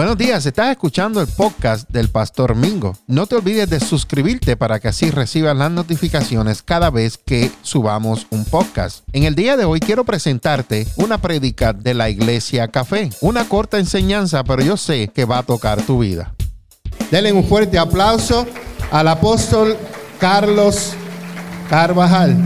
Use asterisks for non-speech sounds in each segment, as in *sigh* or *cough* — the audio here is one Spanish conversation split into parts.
Buenos días, estás escuchando el podcast del Pastor Mingo. No te olvides de suscribirte para que así recibas las notificaciones cada vez que subamos un podcast. En el día de hoy quiero presentarte una prédica de la Iglesia Café. Una corta enseñanza, pero yo sé que va a tocar tu vida. Denle un fuerte aplauso al apóstol Carlos Carvajal.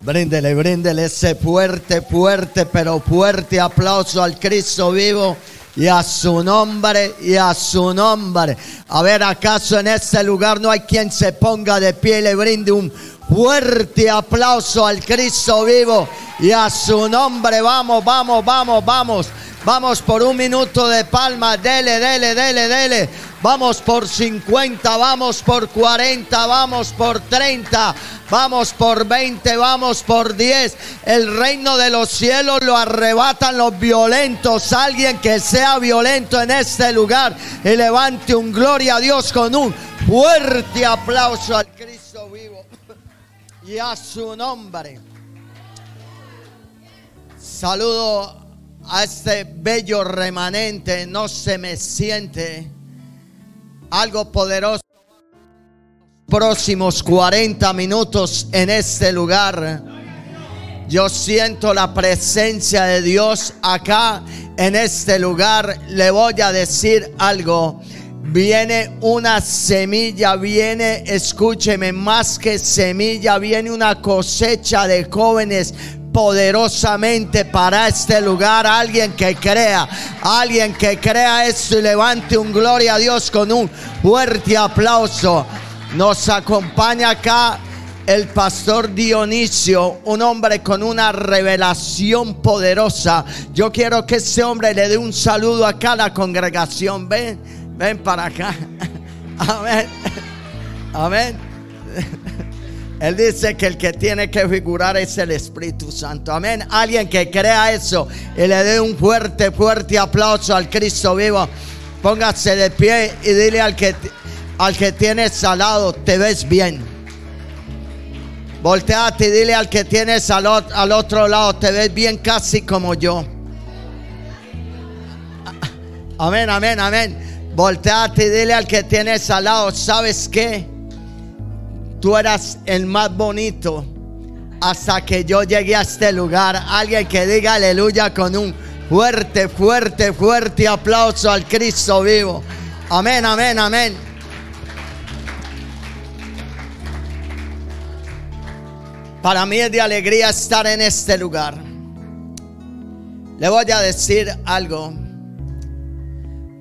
Bríndele, bríndele ese fuerte, fuerte, pero fuerte aplauso al Cristo vivo y a su nombre y a su nombre. A ver, ¿acaso en este lugar no hay quien se ponga de pie y le brinde un fuerte aplauso al Cristo vivo y a su nombre? Vamos, vamos, vamos, vamos. Vamos por un minuto de palma. Dele, dele, dele, dele. Vamos por 50, vamos por 40, vamos por 30, vamos por 20, vamos por 10. El reino de los cielos lo arrebatan los violentos. Alguien que sea violento en este lugar y levante un gloria a Dios con un fuerte aplauso al Cristo y a su nombre. Saludo a este bello remanente, no se me siente algo poderoso. Próximos 40 minutos en este lugar. Yo siento la presencia de Dios acá en este lugar. Le voy a decir algo. Viene una semilla, viene, escúcheme, más que semilla, viene una cosecha de jóvenes poderosamente para este lugar. Alguien que crea, alguien que crea esto y levante un gloria a Dios con un fuerte aplauso. Nos acompaña acá el pastor Dionisio, un hombre con una revelación poderosa. Yo quiero que ese hombre le dé un saludo a cada congregación. Ven, ven para acá. *laughs* Amén. Amén. Él dice que el que tiene que figurar es el Espíritu Santo. Amén. Alguien que crea eso y le dé un fuerte, fuerte aplauso al Cristo vivo. Póngase de pie y dile al que, al que tienes al lado, te ves bien. Volteate y dile al que tienes al, al otro lado, te ves bien casi como yo. Amén, amén, amén. Volteate y dile al que tienes al lado, ¿sabes qué? Tú eras el más bonito hasta que yo llegué a este lugar. Alguien que diga aleluya con un fuerte, fuerte, fuerte aplauso al Cristo vivo. Amén, amén, amén. Para mí es de alegría estar en este lugar. Le voy a decir algo.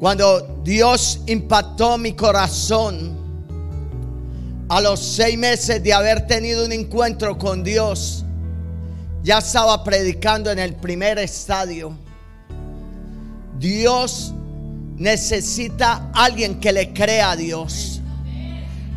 Cuando Dios impactó mi corazón, a los seis meses de haber tenido un encuentro con Dios, ya estaba predicando en el primer estadio. Dios necesita alguien que le crea a Dios.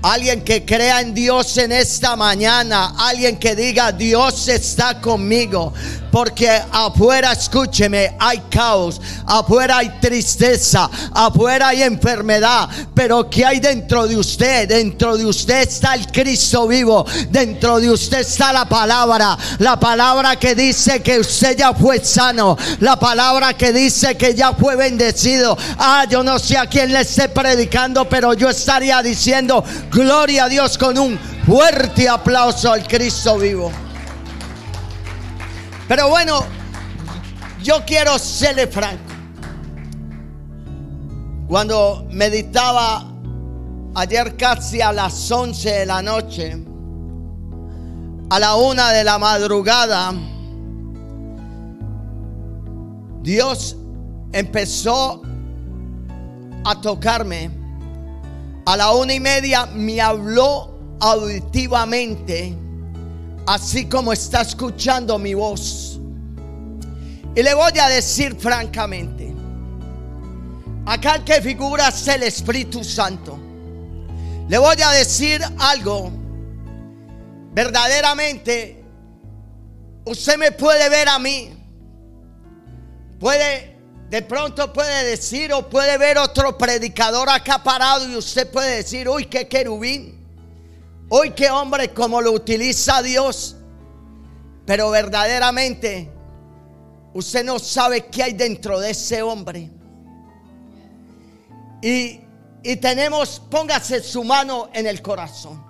Alguien que crea en Dios en esta mañana. Alguien que diga, Dios está conmigo. Porque afuera, escúcheme, hay caos. Afuera hay tristeza. Afuera hay enfermedad. Pero ¿qué hay dentro de usted? Dentro de usted está el Cristo vivo. Dentro de usted está la palabra. La palabra que dice que usted ya fue sano. La palabra que dice que ya fue bendecido. Ah, yo no sé a quién le esté predicando, pero yo estaría diciendo Gloria a Dios con un fuerte aplauso al Cristo vivo. Pero bueno, yo quiero serle franco. Cuando meditaba ayer casi a las 11 de la noche, a la una de la madrugada, Dios empezó a tocarme a la una y media me habló auditivamente, así como está escuchando mi voz. Y le voy a decir francamente, acá el que figura es el Espíritu Santo. Le voy a decir algo, verdaderamente, usted me puede ver a mí, puede de pronto puede decir o puede ver otro predicador acá parado y usted puede decir, uy, qué querubín. Uy, qué hombre como lo utiliza Dios. Pero verdaderamente usted no sabe qué hay dentro de ese hombre. Y, y tenemos, póngase su mano en el corazón.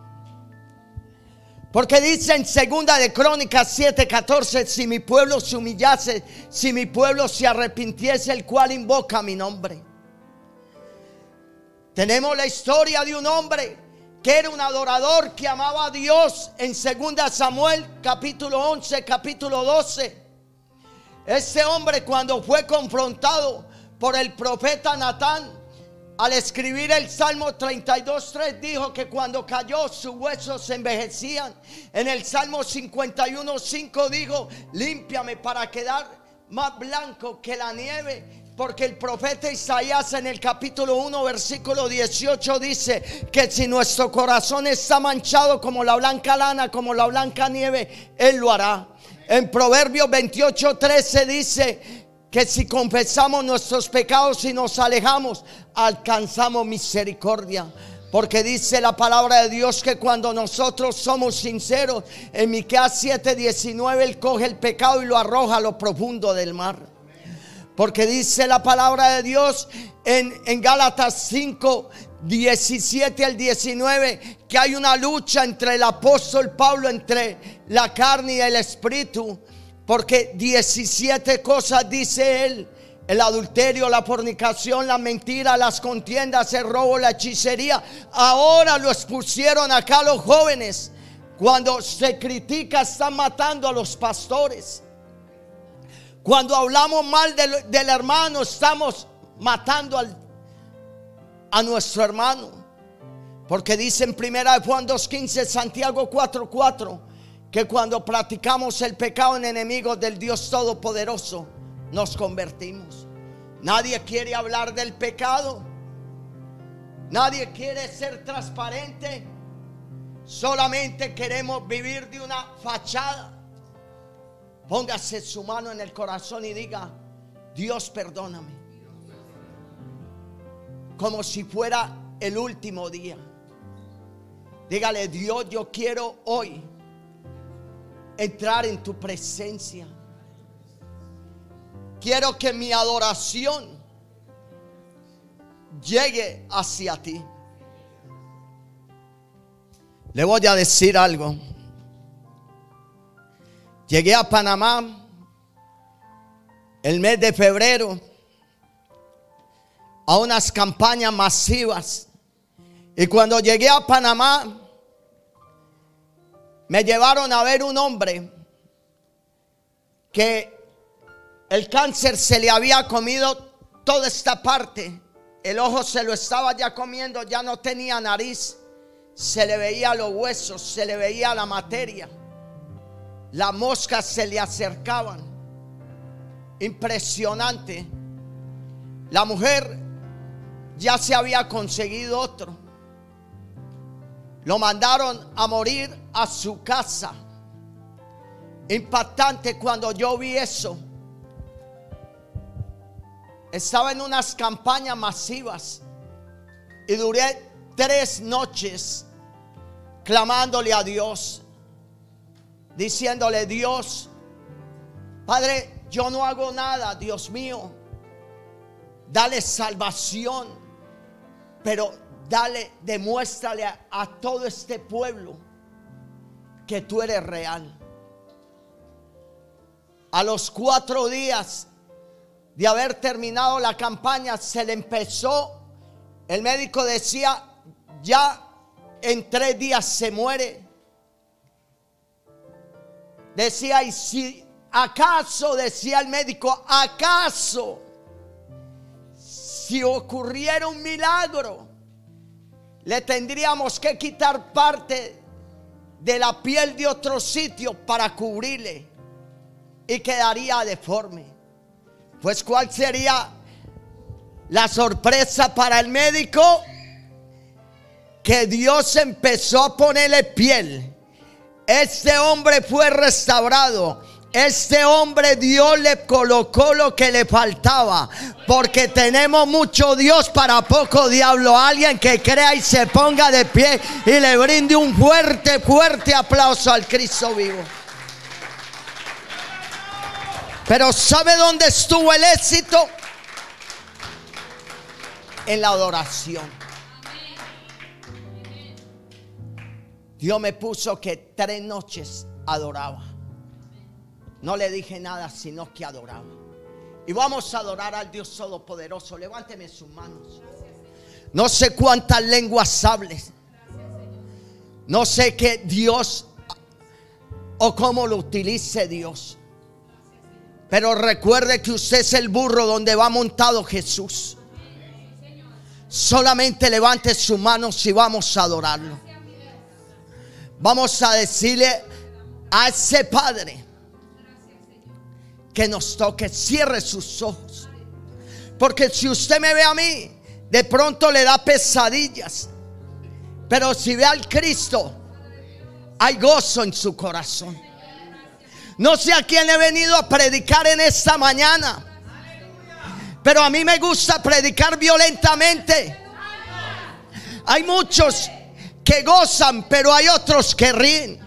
Porque dice en segunda de Crónicas 7:14, si mi pueblo se humillase, si mi pueblo se arrepintiese, el cual invoca mi nombre. Tenemos la historia de un hombre que era un adorador que amaba a Dios en segunda Samuel capítulo 11, capítulo 12. Ese hombre cuando fue confrontado por el profeta Natán, al escribir el Salmo 32.3 dijo que cuando cayó sus huesos se envejecían. En el Salmo 51.5 dijo, límpiame para quedar más blanco que la nieve. Porque el profeta Isaías en el capítulo 1 versículo 18 dice que si nuestro corazón está manchado como la blanca lana, como la blanca nieve, Él lo hará. En Proverbios 28.13 dice que si confesamos nuestros pecados y nos alejamos, alcanzamos misericordia. Porque dice la palabra de Dios que cuando nosotros somos sinceros, en Miqueas 7:19 él coge el pecado y lo arroja a lo profundo del mar. Porque dice la palabra de Dios en, en Gálatas 5, 17 al 19, que hay una lucha entre el apóstol Pablo, entre la carne y el espíritu. Porque 17 cosas dice él. El adulterio, la fornicación, la mentira, las contiendas, el robo, la hechicería. Ahora lo expusieron acá los jóvenes. Cuando se critica están matando a los pastores. Cuando hablamos mal del, hermano estamos matando a nuestro hermano. Porque dice en primera de Juan 2.15, Santiago 4.4 que cuando practicamos el pecado en enemigos del Dios Todopoderoso, nos convertimos. Nadie quiere hablar del pecado. Nadie quiere ser transparente. Solamente queremos vivir de una fachada. Póngase su mano en el corazón y diga, Dios perdóname. Como si fuera el último día. Dígale, Dios, yo quiero hoy entrar en tu presencia. Quiero que mi adoración llegue hacia ti. Le voy a decir algo. Llegué a Panamá el mes de febrero a unas campañas masivas. Y cuando llegué a Panamá, me llevaron a ver un hombre que el cáncer se le había comido toda esta parte. El ojo se lo estaba ya comiendo, ya no tenía nariz. Se le veía los huesos, se le veía la materia. Las moscas se le acercaban. Impresionante. La mujer ya se había conseguido otro. Lo mandaron a morir a su casa. Impactante cuando yo vi eso. Estaba en unas campañas masivas y duré tres noches clamándole a Dios, diciéndole, Dios, Padre, yo no hago nada, Dios mío, dale salvación, pero dale, demuéstrale a, todo este pueblo que tú eres real. A los cuatro días de haber terminado la campaña, se le empezó, el médico decía, ya en tres días se muere. Decía, y si acaso, decía el médico, acaso, si ocurriera un milagro, le tendríamos que quitar parte de la piel de otro sitio para cubrirle y quedaría deforme. Pues ¿cuál sería la sorpresa para el médico? Que Dios empezó a ponerle piel. Este hombre fue restaurado este hombre Dios le colocó lo que le faltaba. Porque tenemos mucho Dios para poco diablo. Alguien que crea y se ponga de pie y le brinde un fuerte, fuerte aplauso al Cristo vivo. Pero ¿sabe dónde estuvo el éxito? en la adoración. Dios me puso que tres noches adoraba. No le dije nada, sino que adoraba. Y vamos a adorar al Dios Todopoderoso. Levánteme sus manos. No sé cuántas lenguas hables. No sé qué Dios o cómo lo utilice Dios. Pero recuerde que usted es el burro donde va montado Jesús. Solamente levante sus manos y vamos a adorarlo. Vamos a decirle a ese Padre que nos toque, cierre sus ojos. Porque si usted me ve a mí, de pronto le da pesadillas. Pero si ve al Cristo, hay gozo en su corazón. No sé a quién he venido a predicar en esta mañana. Pero a mí me gusta predicar violentamente. Hay muchos que gozan, pero hay otros que ríen.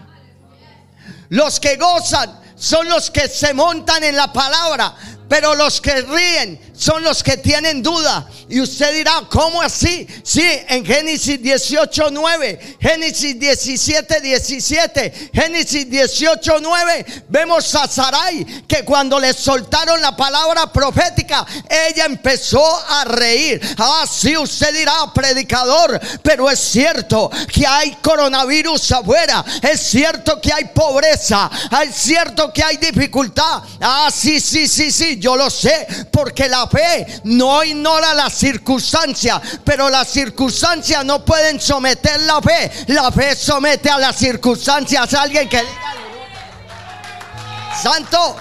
Los que gozan son los que se montan en la palabra, pero los que ríen son los que tienen duda. Y usted dirá, ¿cómo así? Sí, en Génesis 18, 9, Génesis 17, 17, Génesis 18, 9, vemos a Sarai que cuando le soltaron la palabra profética, ella empezó a reír. Ah, sí, usted dirá, predicador, pero es cierto que hay coronavirus afuera, es cierto que hay pobreza, es cierto que hay dificultad. Ah, sí, sí, sí, sí, yo lo sé, porque la fe no ignora las circunstancias, pero las circunstancias no pueden someter la fe. La fe somete a las circunstancias. Alguien que diga Santo.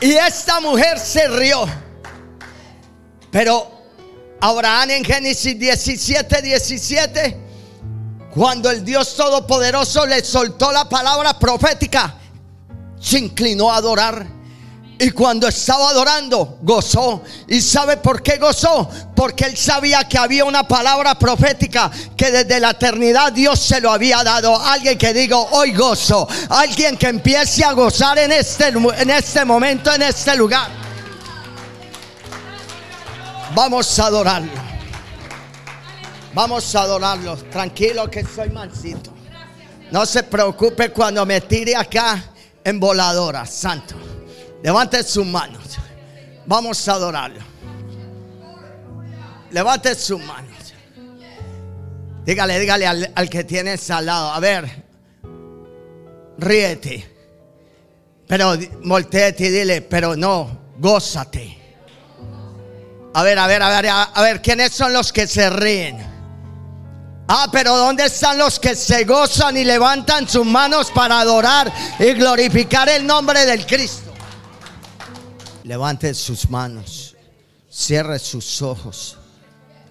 Y esta mujer se rió. Pero Abraham en Génesis 17, 17, cuando el Dios Todopoderoso le soltó la palabra profética, se inclinó a adorar. Y cuando estaba adorando, gozó. ¿Y sabe por qué gozó? Porque él sabía que había una palabra profética que desde la eternidad Dios se lo había dado. Alguien que diga, hoy gozo. Alguien que empiece a gozar en este, en este momento, en este lugar. Vamos a adorarlo. Vamos a adorarlo. Tranquilo que soy mansito. No se preocupe cuando me tire acá en voladora, santo. Levante sus manos. Vamos a adorarlo. Levante sus manos. Dígale, dígale al, que tienes al lado. A ver, ríete. Pero volteate y dile, pero no, gózate. A ver, a ver, a ver, a ver, ¿quiénes son los que se ríen? Ah, pero ¿dónde están los que se gozan y levantan sus manos para adorar y glorificar el nombre del Cristo? Levante sus manos, cierre sus ojos.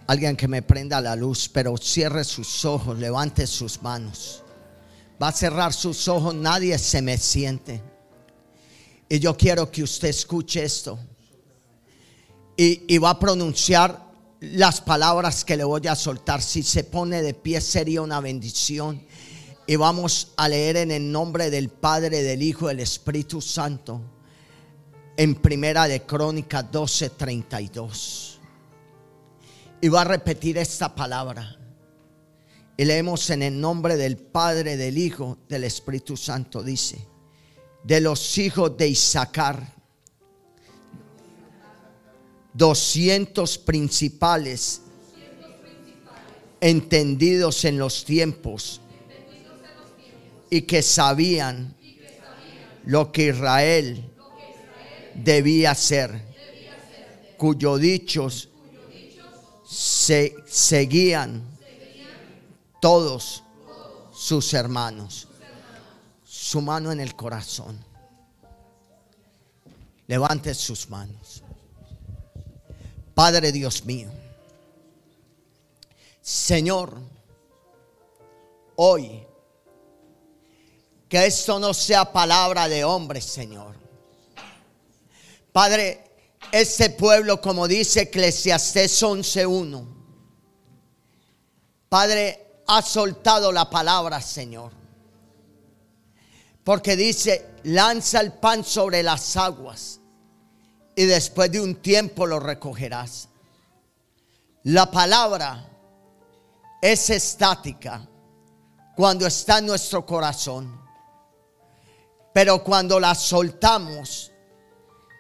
Alguien que me prenda la luz, pero cierre sus ojos, levante sus manos. Va a cerrar sus ojos, nadie se me siente. Y yo quiero que usted escuche esto. Y, y va a pronunciar las palabras que le voy a soltar. Si se pone de pie sería una bendición. Y vamos a leer en el nombre del Padre, del Hijo, del Espíritu Santo en Primera de Crónicas 12:32. Y va a repetir esta palabra. Y leemos en el nombre del Padre, del Hijo, del Espíritu Santo. Dice, de los hijos de Isaacar, 200 principales, entendidos en los tiempos, y que sabían lo que Israel debía ser, cuyos dichos se seguían todos sus hermanos. Su mano en el corazón. Levante sus manos. Padre Dios mío. Señor, hoy, que esto no sea palabra de hombre, Señor Padre, ese pueblo, como dice Eclesiastés 11.1, Padre, ha soltado la palabra, Señor. Porque dice, lanza el pan sobre las aguas y después de un tiempo lo recogerás. La palabra es estática cuando está en nuestro corazón. Pero cuando la soltamos,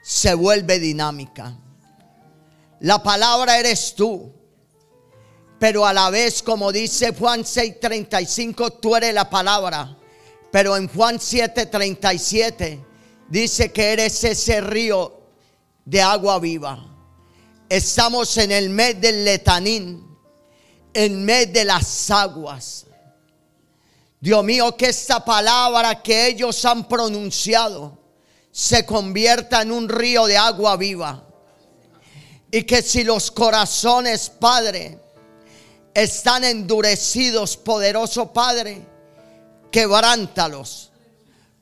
se vuelve dinámica. La palabra eres tú. Pero a la vez, como dice Juan 6:35, tú eres la palabra. Pero en Juan 7:37 dice que eres ese río de agua viva. Estamos en el mes del letanín, en mes de las aguas. Dios mío, que esta palabra que ellos han pronunciado se convierta en un río de agua viva. Y que si los corazones, Padre, están endurecidos, poderoso Padre, quebrántalos.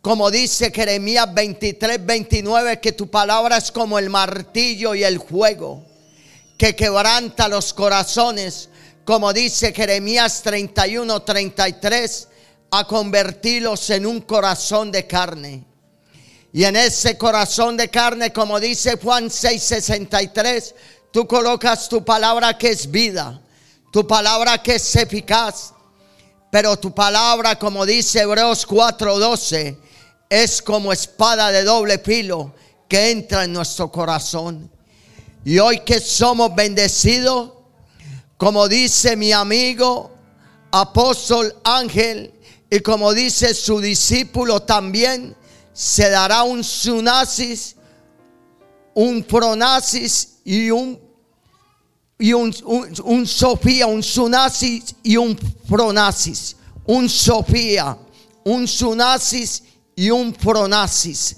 Como dice Jeremías 23, 29, que tu palabra es como el martillo y el fuego, que quebranta los corazones. Como dice Jeremías 31, 33, a convertirlos en un corazón de carne. Y en ese corazón de carne, como dice Juan 6:63, tú colocas tu palabra que es vida, tu palabra que es eficaz, pero tu palabra, como dice Hebreos 4:12, es como espada de doble filo que entra en nuestro corazón. Y hoy que somos bendecidos, como dice mi amigo apóstol Ángel, y como dice su discípulo también, se dará un sunasis, un pronasis y un, y un, un, Sofía, un sunasis y un pronasis. Un Sofía, un sunasis y un pronasis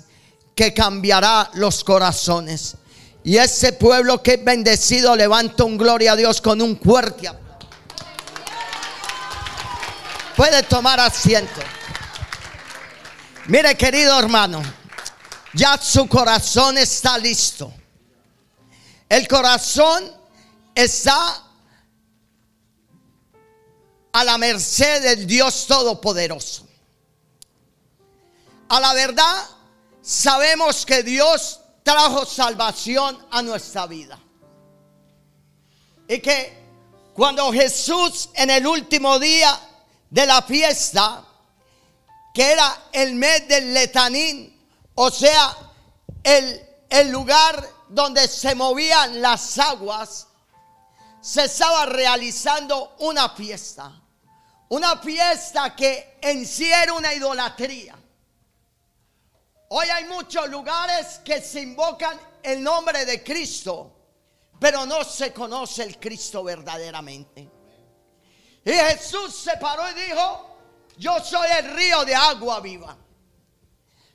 que cambiará los corazones. Y ese pueblo que es bendecido levanta un gloria a Dios con un fuerte Puede tomar asiento. Mire, querido hermano, ya su corazón está listo. El corazón está a la merced del Dios Todopoderoso. A la verdad, sabemos que Dios trajo salvación a nuestra vida. Y que cuando Jesús en el último día de la fiesta, que era el mes del letanín, o sea, el, el lugar donde se movían las aguas, se estaba realizando una fiesta. Una fiesta que en sí era una idolatría. Hoy hay muchos lugares que se invocan el nombre de Cristo, pero no se conoce el Cristo verdaderamente. Y Jesús se paró y dijo, yo soy el río de agua viva.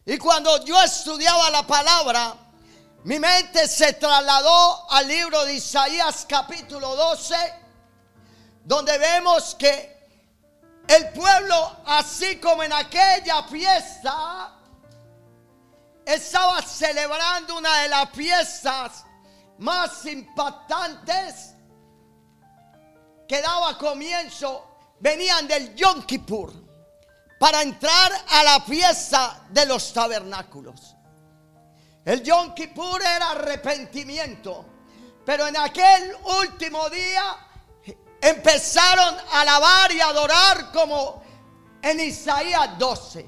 Y cuando yo estudiaba la palabra, mi mente se trasladó al libro de Isaías capítulo 12, donde vemos que el pueblo, así como en aquella fiesta, estaba celebrando una de las fiestas más impactantes que daba comienzo venían del Yom Kippur para entrar a la fiesta de los tabernáculos. El Yom Kippur era arrepentimiento, pero en aquel último día empezaron a alabar y adorar como en Isaías 12.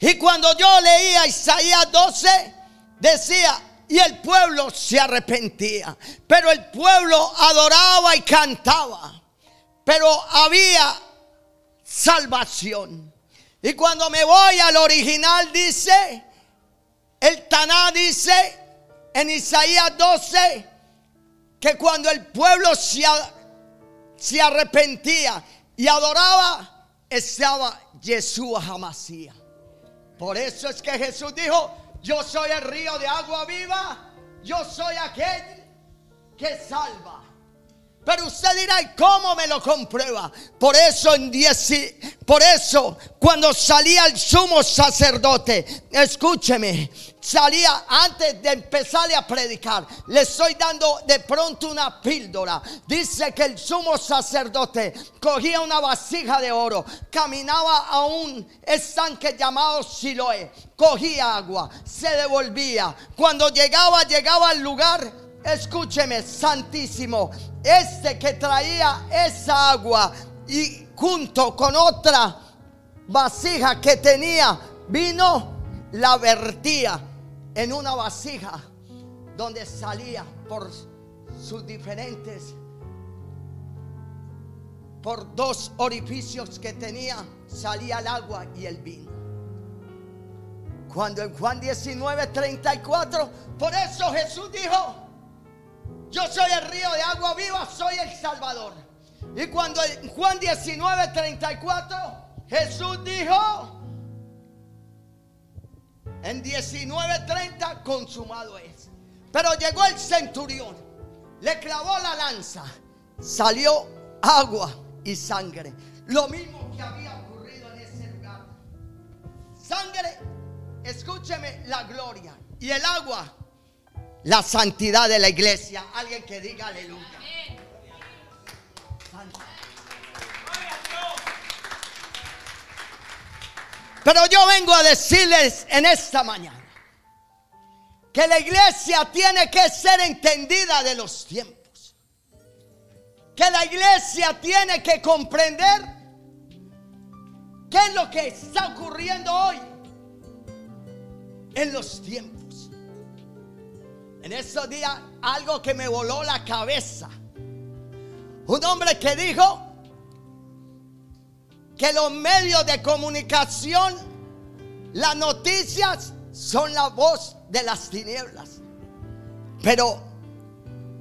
Y cuando yo leía Isaías 12, decía, y el pueblo se arrepentía. Pero el pueblo adoraba y cantaba. Pero había salvación. Y cuando me voy al original dice, el Taná dice en Isaías 12, que cuando el pueblo se, se arrepentía y adoraba, estaba Jesús Jamasía. Por eso es que Jesús dijo, yo soy el río de agua viva. Yo soy aquel que salva. Pero usted dirá, ¿y cómo me lo comprueba? Por eso en por eso cuando salía el sumo sacerdote, escúcheme, salía antes de empezarle a predicar, le estoy dando de pronto una píldora. Dice que el sumo sacerdote cogía una vasija de oro, caminaba a un estanque llamado Siloé, cogía agua, se devolvía. Cuando llegaba, llegaba al lugar escúcheme, santísimo, este que traía esa agua y junto con otra vasija que tenía, vino, la vertía en una vasija donde salía por sus diferentes, por dos orificios que tenía, salía el agua y el vino. Cuando en Juan 19, 34, por eso Jesús dijo, yo soy el río de agua viva, soy el Salvador. Y cuando en Juan 19, 34, Jesús dijo, en 19:30 consumado es. Pero llegó el centurión, le clavó la lanza, salió agua y sangre. Lo mismo que había ocurrido en ese lugar. Sangre, escúcheme la gloria. Y el agua, la santidad de la iglesia. Alguien que diga aleluya. Pero yo vengo a decirles en esta mañana que la iglesia tiene que ser entendida de los tiempos. Que la iglesia tiene que comprender qué es lo que está ocurriendo hoy en los tiempos. En estos días algo que me voló la cabeza. Un hombre que dijo que los medios de comunicación, las noticias son la voz de las tinieblas. Pero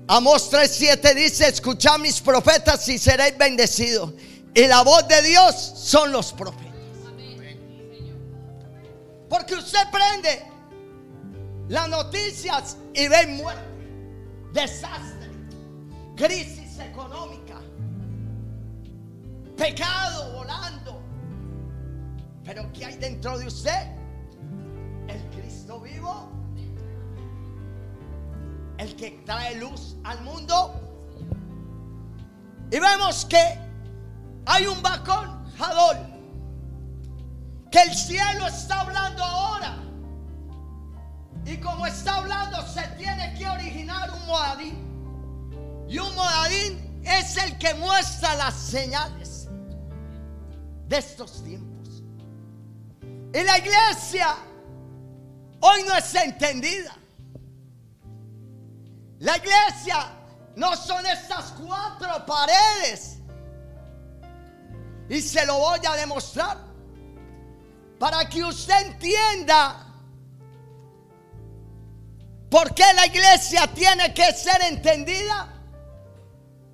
Amos 3:7 dice, escuchad mis profetas y seréis bendecidos. Y la voz de Dios son los profetas. Porque usted prende las noticias y ve muerte, desastre, crisis económica, pecado volando. Pero ¿qué hay dentro de usted? El Cristo vivo. El que trae luz al mundo. Y vemos que hay un bacón, Jadol, que el cielo está hablando ahora. Y como está hablando, se tiene que originar un moadín. Y un moadín es el que muestra las señales de estos tiempos. Y la iglesia hoy no es entendida. La iglesia no son estas cuatro paredes. Y se lo voy a demostrar. Para que usted entienda por qué la iglesia tiene que ser entendida.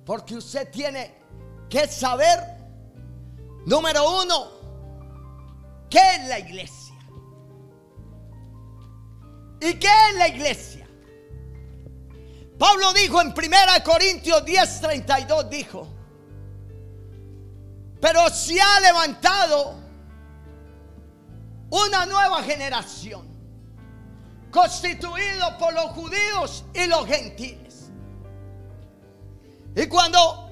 Porque usted tiene que saber, número uno, qué es la iglesia. ¿Y qué es la iglesia? Pablo dijo en 1 Corintios 10:32, dijo, pero se ha levantado una nueva generación, constituido por los judíos y los gentiles. Y cuando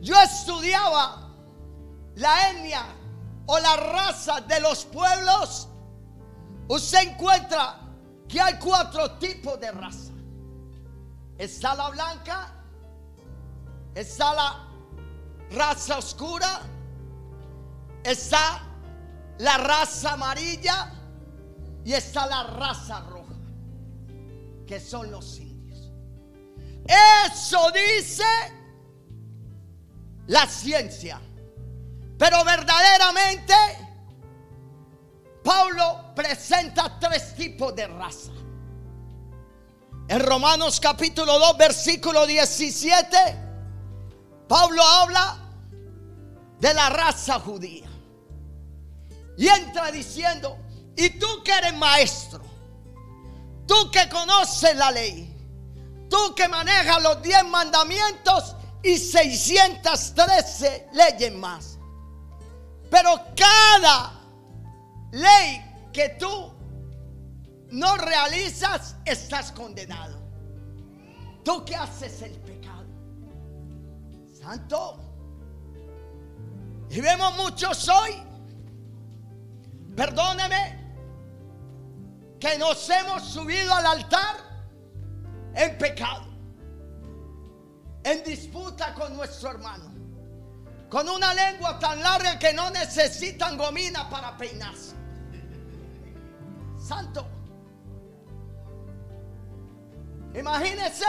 yo estudiaba la etnia o la raza de los pueblos, usted encuentra que hay cuatro tipos de raza. Está la blanca, está la raza oscura, está la raza amarilla y está la raza roja, que son los indios. Eso dice la ciencia. Pero verdaderamente, Pablo presenta tres tipos de raza. En Romanos capítulo 2, versículo 17, Pablo habla de la raza judía. Y entra diciendo, y tú que eres maestro, tú que conoces la ley, tú que manejas los 10 mandamientos y 613 leyes más. Pero cada ley que tú no realizas, estás condenado. Tú que haces el pecado. Santo. Y vemos muchos hoy. Perdóneme. Que nos hemos subido al altar en pecado, en disputa con nuestro hermano, con una lengua tan larga que no necesitan gomina para peinarse. Santo. Imagínense.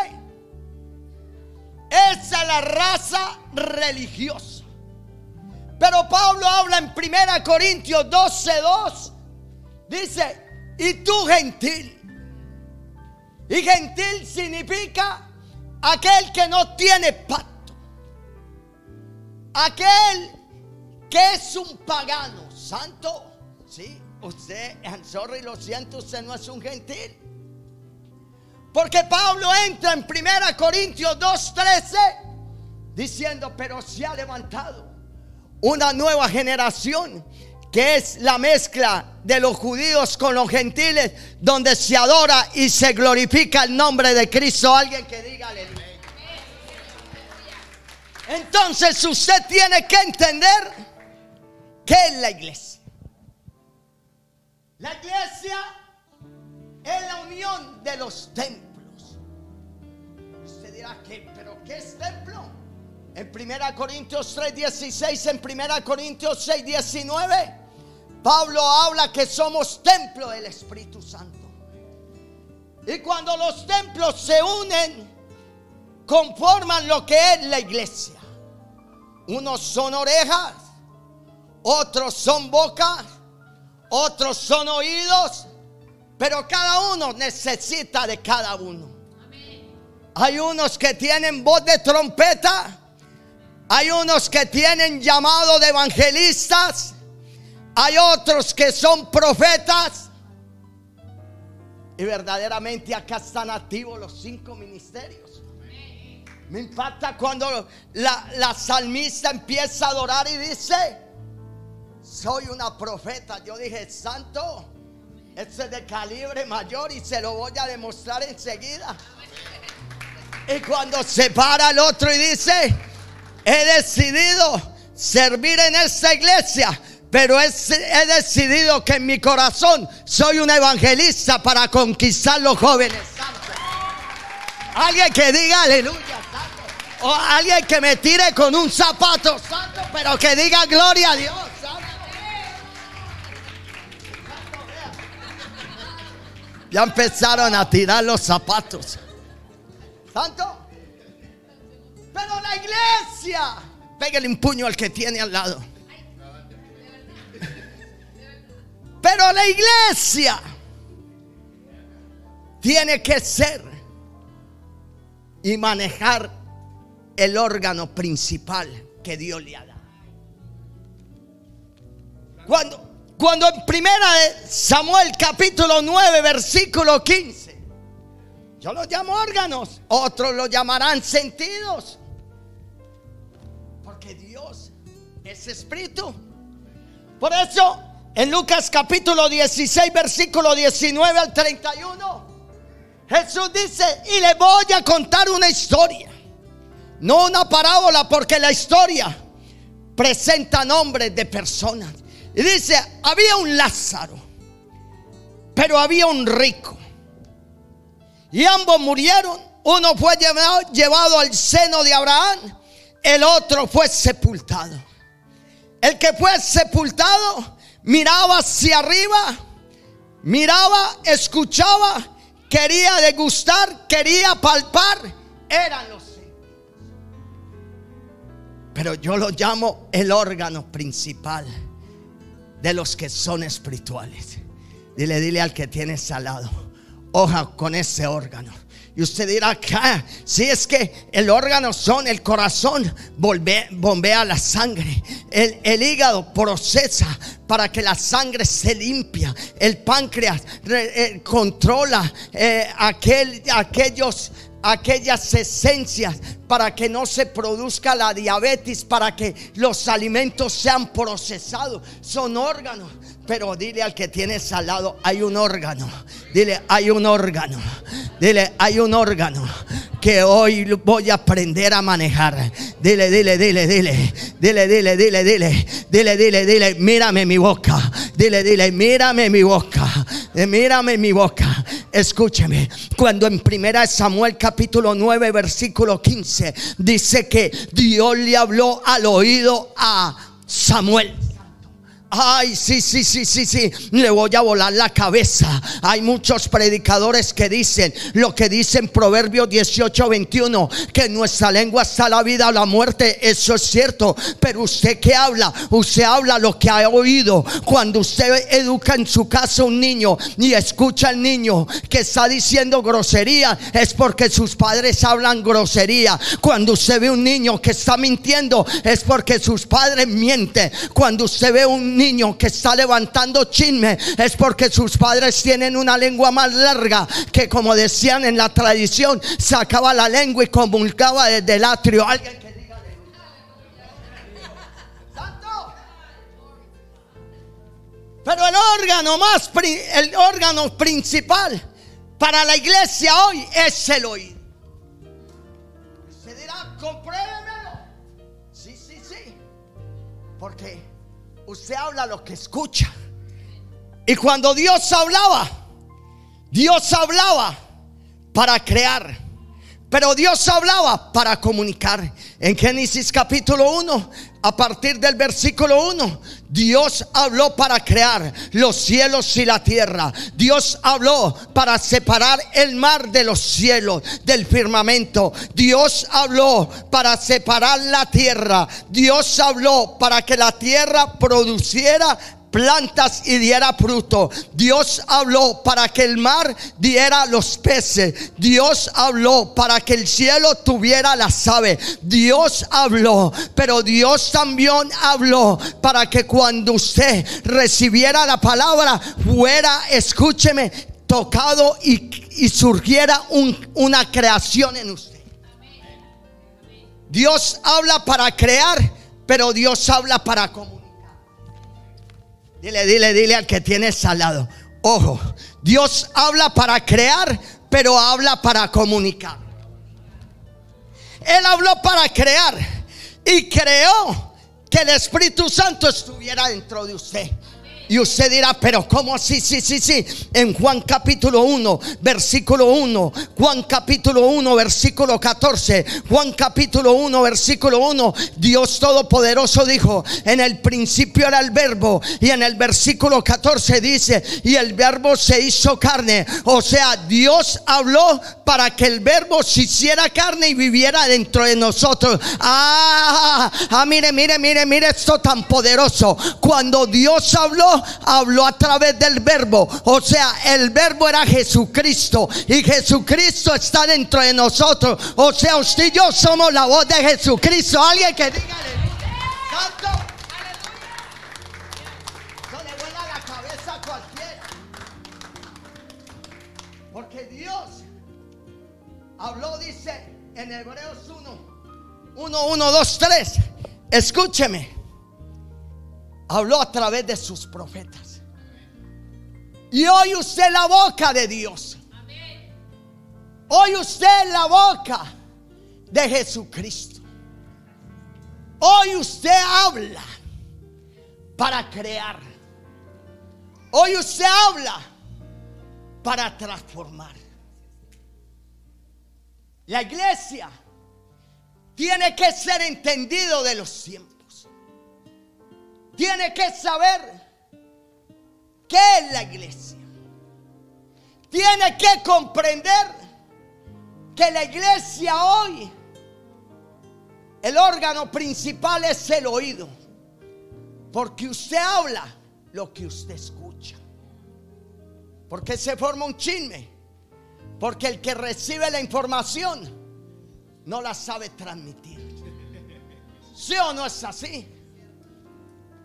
Esa es la raza religiosa. Pero Pablo habla en 1 Corintios 12:2. Dice, y tú gentil. Y gentil significa aquel que no tiene pacto. Aquel que es un pagano. Santo. Sí, usted, sorry, lo siento, usted no es un gentil. Porque Pablo entra en 1 Corintios 2:13 diciendo, pero se ha levantado una nueva generación que es la mezcla de los judíos con los gentiles, donde se adora y se glorifica el nombre de Cristo. Alguien que diga aleluya. Entonces usted tiene que entender qué es la iglesia. La iglesia es la unión de los templos. Usted dirá, ¿qué? ¿pero qué es templo? En 1 Corintios 3, 16, en 1 Corintios 6, 19, Pablo habla que somos templo del Espíritu Santo. Y cuando los templos se unen, conforman lo que es la iglesia. Unos son orejas, otros son bocas, otros son oídos, pero cada uno necesita de cada uno. Hay unos que tienen voz de trompeta hay unos que tienen llamado de evangelistas. Hay otros que son profetas. Y verdaderamente acá están activos los cinco ministerios. Me impacta cuando la, la, salmista empieza a adorar y dice, soy una profeta. Yo dije, santo, este es de calibre mayor y se lo voy a demostrar enseguida. Y cuando se para el otro y dice, he decidido servir en esta iglesia. Pero he, decidido que en mi corazón soy un evangelista para conquistar los jóvenes. Alguien que diga aleluya. O alguien que me tire con un zapato santo, pero que diga gloria a Dios. Ya empezaron a tirar los zapatos. Santo. Pero la iglesia, pégale un puño al que tiene al lado. Pero la iglesia tiene que ser y manejar el órgano principal que Dios le ha dado. Cuando, cuando en primera de Samuel capítulo 9 versículo 15, yo los llamo órganos, otros lo llamarán sentidos. Dios es espíritu. Por eso, en Lucas capítulo 16, versículo 19 al 31, Jesús dice, y le voy a contar una historia. No una parábola, porque la historia presenta nombres de personas. Y dice, había un Lázaro, pero había un rico. Y ambos murieron. Uno fue llevado, llevado al seno de Abraham el otro fue sepultado. El que fue sepultado miraba hacia arriba, miraba, escuchaba, quería degustar, quería palpar. Eran los Pero yo lo llamo el órgano principal de los que son espirituales. Dile, dile al que tienes al lado, hoja con ese órgano. Y usted dirá, ah, si es que el órgano son el corazón, bombea la sangre. El, hígado procesa para que la sangre se limpia. El páncreas eh, controla eh, aquel, aquellos aquellas esencias para que no se produzca la diabetes, para que los alimentos sean procesados. Son órganos. Pero dile al que tienes al lado, hay un órgano. Dile, hay un órgano. Dile, hay un órgano que hoy voy a aprender a manejar. Dile, dile, dile, dile. Dile, dile, dile, dile. Dile, dile, dile. Mírame mi boca. Dile, dile, mírame mi boca. Mírame mi boca. Escúcheme, cuando en primera Samuel capítulo 9 versículo 15 dice que Dios le habló al oído a Samuel. Ay, sí, sí, sí, sí, sí. Le voy a volar la cabeza. Hay muchos predicadores que dicen lo que dicen Proverbios 18, 21, que en nuestra lengua está la vida o la muerte. Eso es cierto. Pero usted que habla, usted habla lo que ha oído. Cuando usted educa en su casa un niño y escucha al niño que está diciendo grosería, es porque sus padres hablan grosería. Cuando usted ve un niño que está mintiendo, es porque sus padres mienten. Cuando usted ve un niño que está levantando chisme es porque sus padres tienen una lengua más larga que como decían en la tradición, sacaba la lengua y comulgaba desde el atrio. Alguien que diga Santo. Pero el órgano más el órgano principal para la iglesia hoy es el oído. Se dirá, compruébemelo. Sí, sí, sí. Porque usted habla lo que escucha. Y cuando Dios hablaba, Dios hablaba para crear. Pero Dios hablaba para comunicar. En Génesis capítulo 1, a partir del versículo 1, Dios habló para crear los cielos y la tierra. Dios habló para separar el mar de los cielos, del firmamento. Dios habló para separar la tierra. Dios habló para que la tierra produciera plantas y diera fruto. Dios habló para que el mar diera los peces. Dios habló para que el cielo tuviera las aves. Dios habló, pero Dios también habló para que cuando usted recibiera la palabra fuera, escúcheme, tocado y, surgiera una creación en usted. Dios habla para crear, pero Dios habla para comunicar. Dile, dile, dile al que tiene salado. Ojo, Dios habla para crear, pero habla para comunicar. Él habló para crear y creó que el Espíritu Santo estuviera dentro de usted. Y usted dirá, pero ¿cómo así? Sí, sí, sí. En Juan capítulo 1, versículo 1. Juan capítulo 1, versículo 14. Juan capítulo 1, versículo 1. Dios Todopoderoso dijo, en el principio era el verbo. Y en el versículo 14 dice, y el verbo se hizo carne. O sea, Dios habló para que el verbo se hiciera carne y viviera dentro de nosotros. Ah, ah, mire, mire, mire, mire esto tan poderoso. Cuando Dios habló, habló a través del verbo. O sea, el verbo era Jesucristo y Jesucristo está dentro de nosotros. O sea, usted y yo somos la voz de Jesucristo. Alguien que diga Santo. No le vuela la cabeza a cualquiera. Porque Dios habló, dice en Hebreos 1, 1, 1, 2, 3. Escúcheme habló a través de sus profetas. Y hoy usted la boca de Dios. Hoy usted la boca de Jesucristo. Hoy usted habla para crear. Hoy usted habla para transformar. La iglesia tiene que ser entendido de los tiempos tiene que saber qué es la iglesia. Tiene que comprender que la iglesia hoy, el órgano principal es el oído. Porque usted habla lo que usted escucha. Porque se forma un chisme. Porque el que recibe la información no la sabe transmitir. ¿Sí o no es así?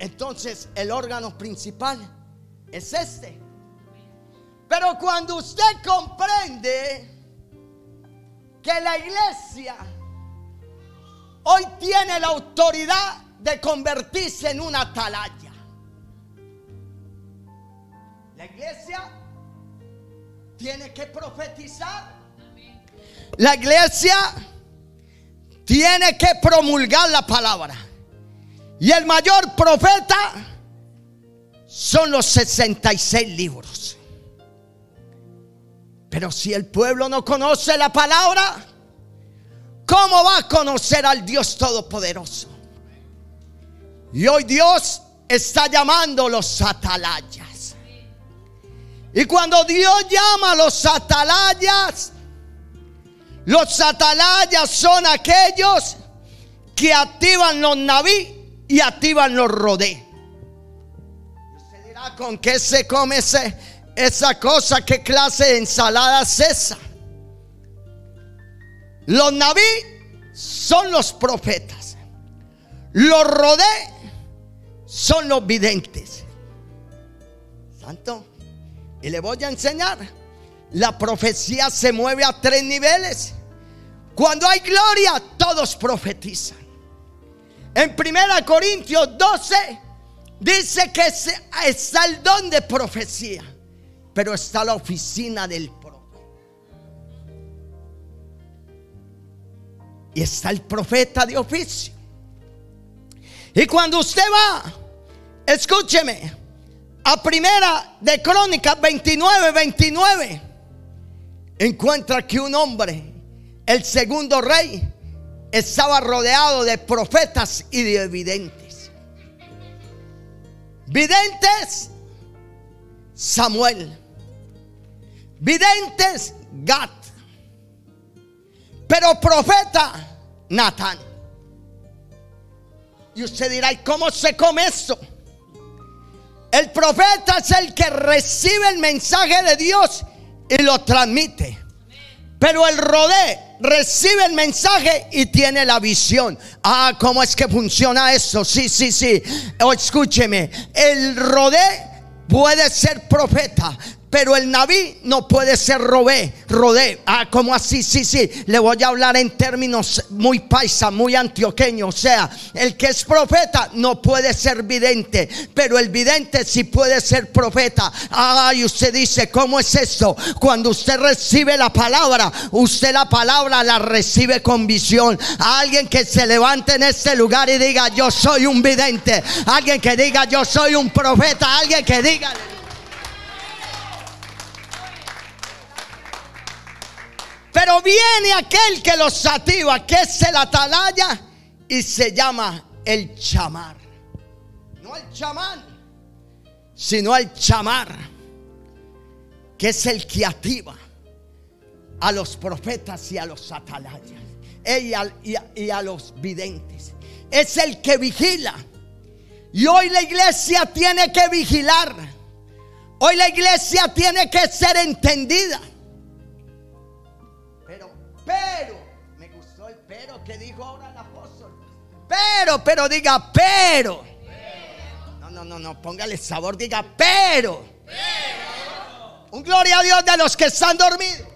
Entonces el órgano principal es este. Pero cuando usted comprende que la iglesia hoy tiene la autoridad de convertirse en una atalaya. La iglesia tiene que profetizar. La iglesia tiene que promulgar la palabra. Y el mayor profeta son los 66 libros. Pero si el pueblo no conoce la palabra, ¿cómo va a conocer al Dios Todopoderoso? Y hoy Dios está llamando los atalayas. Y cuando Dios llama a los atalayas, los atalayas son aquellos que activan los naví y activan los rodé. Usted dirá, ¿con qué se come esa cosa? ¿Qué clase de ensalada es esa? Los naví son los profetas. Los rodé son los videntes. Santo. Y le voy a enseñar. La profecía se mueve a tres niveles. Cuando hay gloria, todos profetizan. En 1 Corintios 12 dice que está el don de profecía, pero está la oficina del profeta. Y está el profeta de oficio. Y cuando usted va, escúcheme, a primera de Crónicas 29, 29, encuentra que un hombre, el segundo rey, estaba rodeado de profetas y de videntes. Videntes, Samuel. Videntes, Gat. Pero profeta, Natán. Y usted dirá, ¿y cómo se come esto? El profeta es el que recibe el mensaje de Dios y lo transmite. Pero el rodé recibe el mensaje y tiene la visión. Ah, ¿cómo es que funciona eso? Sí, sí, sí. O escúcheme, el rodé puede ser profeta, pero el Naví no puede ser robé, rodé. Ah, como así? Sí, sí. Le voy a hablar en términos muy paisa, muy antioqueños. O sea, el que es profeta no puede ser vidente, pero el vidente sí puede ser profeta. Ah, y usted dice, ¿cómo es esto? Cuando usted recibe la palabra, usted la palabra la recibe con visión. alguien que se levante en este lugar y diga, yo soy un vidente. Alguien que diga, yo soy un profeta. Alguien que diga... Pero viene aquel que los activa, que es el atalaya, y se llama el chamar. No el chamán, sino el chamar, que es el que activa a los profetas y a los atalayas, y a los videntes. Es el que vigila. Y hoy la iglesia tiene que vigilar. Hoy la iglesia tiene que ser entendida. Pero, me gustó el pero que dijo ahora el apóstol. Pero, pero diga, pero. No, no, no, no, póngale sabor, diga, pero. Un gloria a Dios de los que están dormidos.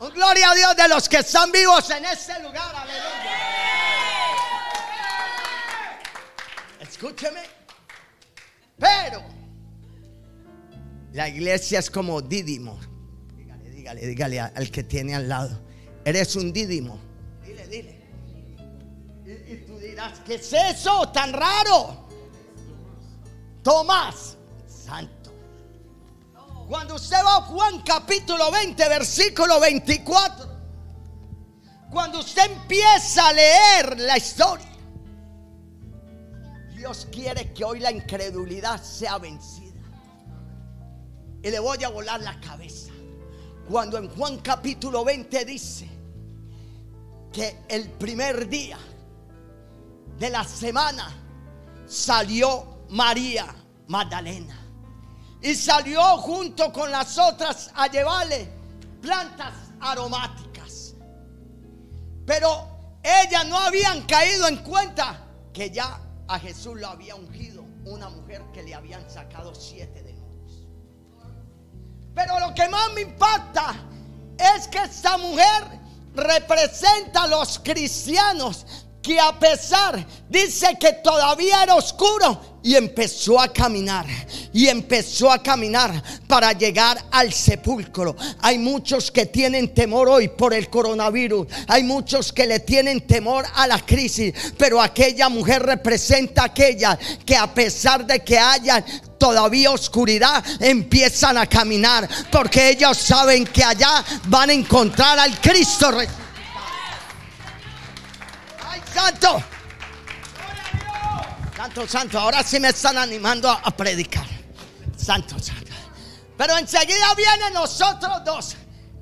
Un gloria a Dios de los que están vivos en este lugar. Escúcheme. Pero la iglesia es como Dídimo dígale, dígale al que tiene al lado. Eres un dídimo. Dile, dile. Y, tú dirás, ¿qué es eso tan raro? Tomás, santo. Cuando usted va a Juan capítulo 20, versículo 24, cuando usted empieza a leer la historia, Dios quiere que hoy la incredulidad sea vencida. Y le voy a volar la cabeza. Cuando en Juan capítulo 20 dice que el primer día de la semana salió María Magdalena. Y salió junto con las otras a llevarle plantas aromáticas. Pero ellas no habían caído en cuenta que ya a Jesús lo había ungido una mujer que le habían sacado siete pero lo que más me impacta es que esta mujer representa a los cristianos que a pesar, dice que todavía era oscuro y empezó a caminar y empezó a caminar para llegar al sepulcro. Hay muchos que tienen temor hoy por el coronavirus, hay muchos que le tienen temor a la crisis, pero aquella mujer representa a aquella que a pesar de que haya todavía oscuridad, empiezan a caminar porque ellos saben que allá van a encontrar al Cristo. ¡Ay, santo! Santo, santo, ahora sí me están animando a predicar. Santo, santo. Pero enseguida vienen nosotros dos.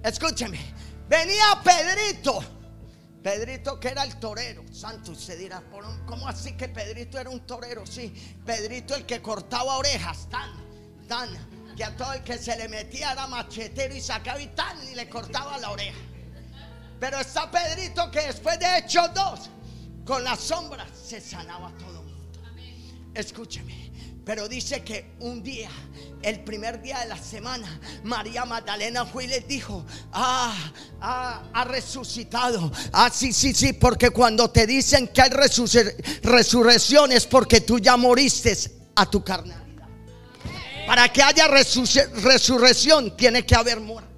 Escúcheme. Venía Pedrito. Pedrito que era el torero. Santo, usted dirá, "¿Por- ¿cómo así que Pedrito era un torero? Sí, Pedrito el que cortaba orejas, tan, tan, que a todo el que se le metía era machetero y sacaba y tan y le cortaba la oreja. Pero está Pedrito que después de Hechos dos, con las sombras se sanaba todo el mundo. Escúcheme. Pero dice que un día, el primer día de la semana, María Magdalena fue y les dijo, ah, ah, ha resucitado. Ah, sí, sí, sí, porque cuando te dicen que hay resurre- resurrección es porque tú ya moriste a tu carnalidad. Para que haya resurre- resurrección tiene que haber muerte.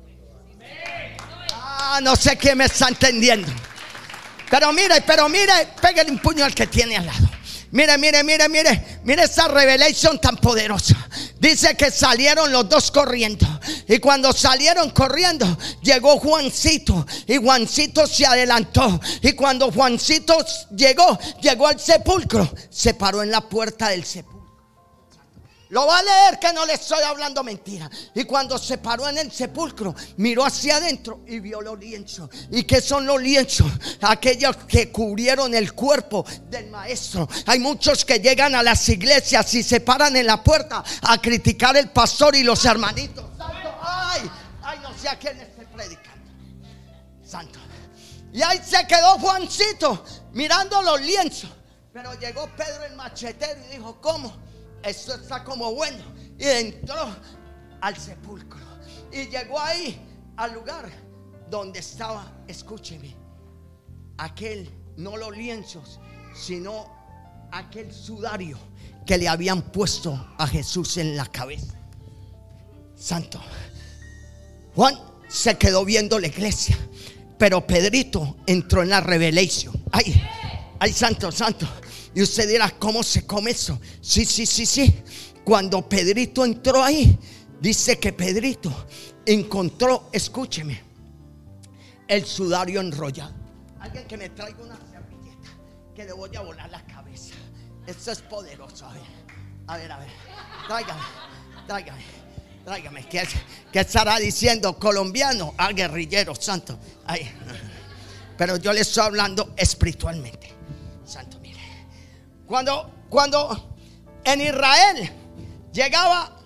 Ah, no sé qué me está entendiendo. Pero mire, pero mire, pégale un puño al que tiene al lado. Mire, mire, mire, mire, mire esa revelación tan poderosa. Dice que salieron los dos corriendo. Y cuando salieron corriendo, llegó Juancito. Y Juancito se adelantó. Y cuando Juancito llegó, llegó al sepulcro. Se paró en la puerta del sepulcro. Lo va a leer que no le estoy hablando mentira. Y cuando se paró en el sepulcro, miró hacia adentro y vio los lienzos. ¿Y qué son los lienzos? Aquellos que cubrieron el cuerpo del maestro. Hay muchos que llegan a las iglesias y se paran en la puerta a criticar el pastor y los hermanitos. Santo, ay, ay, no sé a quién estoy predicando. Santo. Y ahí se quedó Juancito mirando los lienzos. Pero llegó Pedro el machetero y dijo, ¿cómo? Esto está como bueno. Y entró al sepulcro. Y llegó ahí al lugar donde estaba, escúcheme, aquel, no los lienzos, sino aquel sudario que le habían puesto a Jesús en la cabeza. Santo. Juan se quedó viendo la iglesia, pero Pedrito entró en la revelación. Ay, ay, santo, santo. Y usted dirá, ¿cómo se come eso? Sí, sí, sí, sí. Cuando Pedrito entró ahí, dice que Pedrito encontró, escúcheme, el sudario enrollado. Alguien que me traiga una servilleta, que le voy a volar la cabeza. Esto es poderoso. A ver, a ver, a ver. Tráigame, tráigame, tráigame. ¿Qué, estará diciendo? Colombiano, a guerrillero, santo. Ay. Pero yo le estoy hablando espiritualmente. Santo. Cuando, cuando en Israel llegaba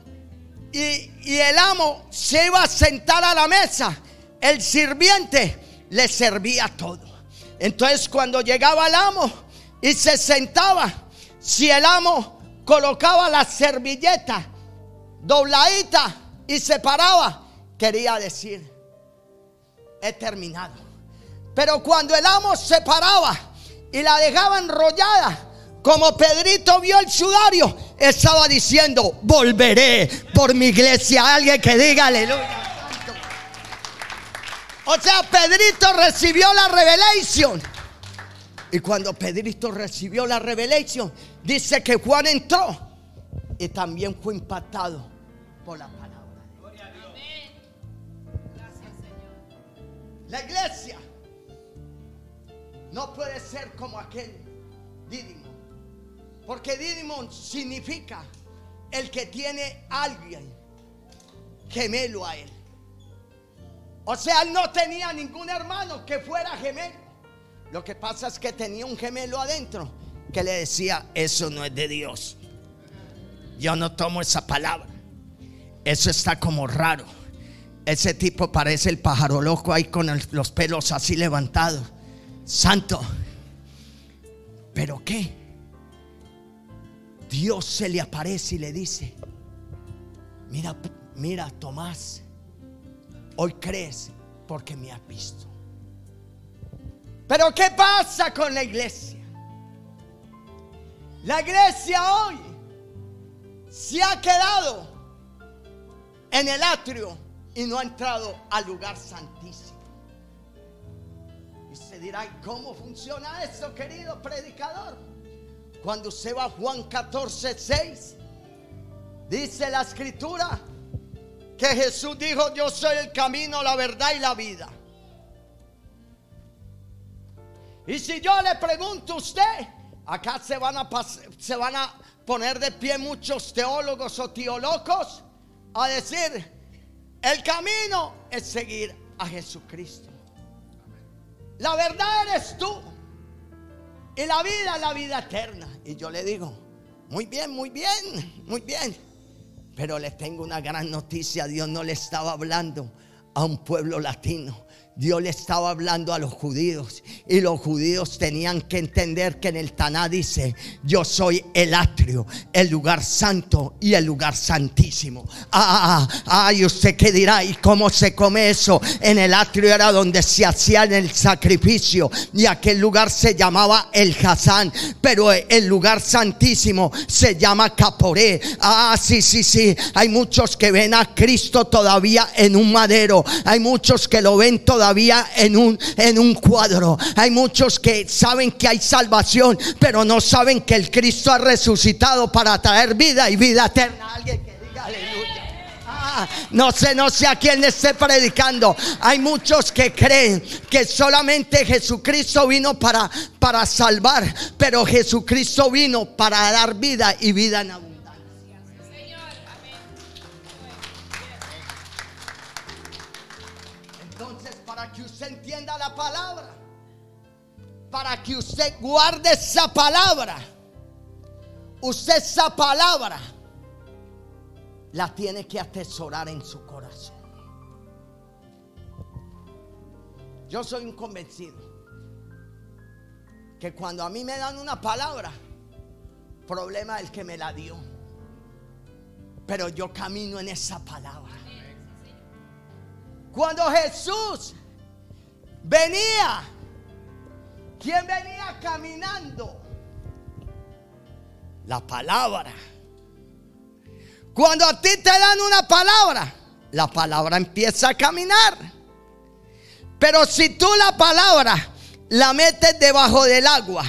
y, y el amo se iba a sentar a la mesa, el sirviente le servía todo. Entonces cuando llegaba el amo y se sentaba, si el amo colocaba la servilleta dobladita y se paraba, quería decir, he terminado. Pero cuando el amo se paraba y la dejaba enrollada, como Pedrito vio el sudario, estaba diciendo, volveré por mi iglesia. Alguien que diga aleluya. O sea, Pedrito recibió la revelación. Y cuando Pedrito recibió la revelación, dice que Juan entró y también fue impactado por la palabra. La iglesia no puede ser como aquel Dídimo. Porque Dídimo significa el que tiene alguien gemelo a él. O sea, él no tenía ningún hermano que fuera gemelo. Lo que pasa es que tenía un gemelo adentro que le decía, eso no es de Dios. Yo no tomo esa palabra. Eso está como raro. Ese tipo parece el pájaro loco ahí con los pelos así levantados. Santo. ¿Pero qué? Dios se le aparece y le dice, mira, mira, Tomás, hoy crees porque me has visto. Pero ¿qué pasa con la iglesia? La iglesia hoy se ha quedado en el atrio y no ha entrado al lugar santísimo. Y se dirá, ¿y cómo funciona esto, querido predicador? Cuando usted va a Juan 14, 6, Dice la escritura que Jesús dijo, yo soy el camino, la verdad y la vida. Y si yo le pregunto a usted, acá se van a, se van a poner de pie muchos teólogos o teólogos a decir, el camino es seguir a Jesucristo. La verdad eres tú. Y la vida la vida eterna. Y yo le digo, muy bien, muy bien, muy bien. Pero les tengo una gran noticia. Dios no le estaba hablando a un pueblo latino. Dios le estaba hablando a los judíos y los judíos tenían que entender que en el Taná dice, yo soy el atrio, el lugar santo y el lugar santísimo. Ah, ah, ah, ay, usted qué dirá, ¿y cómo se come eso? En el atrio era donde se hacía el sacrificio y aquel lugar se llamaba el Hazán, pero el lugar santísimo se llama Caporé. Ah, sí, sí, sí, hay muchos que ven a Cristo todavía en un madero, hay muchos que lo ven todavía en un, en un cuadro. Hay muchos que saben que hay salvación, pero no saben que el Cristo ha resucitado para traer vida y vida eterna. Ah, no sé, no sé a quién le esté predicando. Hay muchos que creen que solamente Jesucristo vino para, para salvar, pero Jesucristo vino para dar vida y vida en abundancia. Entienda la palabra, para que usted guarde esa palabra, usted esa palabra la tiene que atesorar en su corazón. Yo soy un convencido que cuando a mí me dan una palabra, problema el que me la dio. Pero yo camino en esa palabra. Cuando Jesús venía. ¿Quién venía caminando? La palabra. Cuando a ti te dan una palabra, la palabra empieza a caminar. Pero si tú la palabra la metes debajo del agua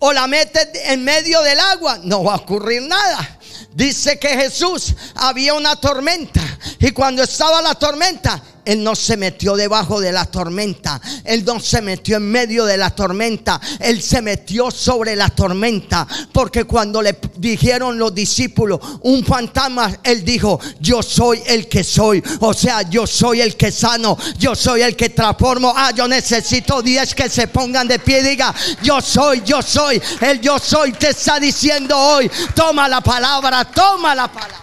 o la metes en medio del agua, no va a ocurrir nada. Dice que Jesús había una tormenta y cuando estaba la tormenta, él no se metió debajo de la tormenta. Él no se metió en medio de la tormenta. Él se metió sobre la tormenta. Porque cuando le dijeron los discípulos un fantasma, él dijo, yo soy el que soy. O sea, yo soy el que sano. Yo soy el que transformo. Ah, yo necesito 10 que se pongan de pie. Diga, yo soy, yo soy. El yo soy te está diciendo hoy. Toma la palabra, toma la palabra.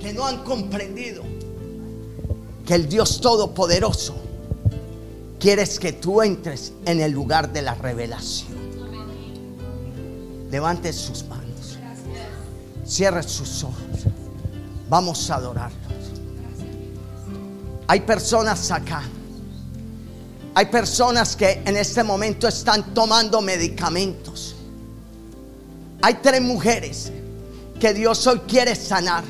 Que no han comprendido que el Dios Todopoderoso quiere que tú entres en el lugar de la revelación. Levante sus manos. Cierre sus ojos. Vamos a adorarlos. Hay personas acá. Hay personas que en este momento están tomando medicamentos. Hay tres mujeres que Dios hoy quiere sanar.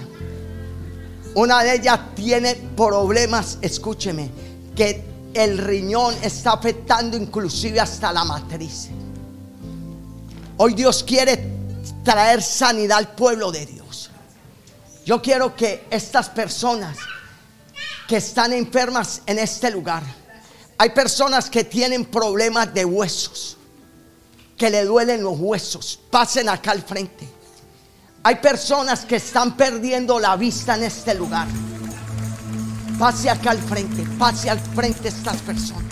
Una de ellas tiene problemas, escúcheme, que el riñón está afectando inclusive hasta la matriz. Hoy Dios quiere traer sanidad al pueblo de Dios. Yo quiero que estas personas que están enfermas en este lugar, hay personas que tienen problemas de huesos, que le duelen los huesos, pasen acá al frente. Hay personas que están perdiendo la vista en este lugar. Pase acá al frente, pase al frente estas personas.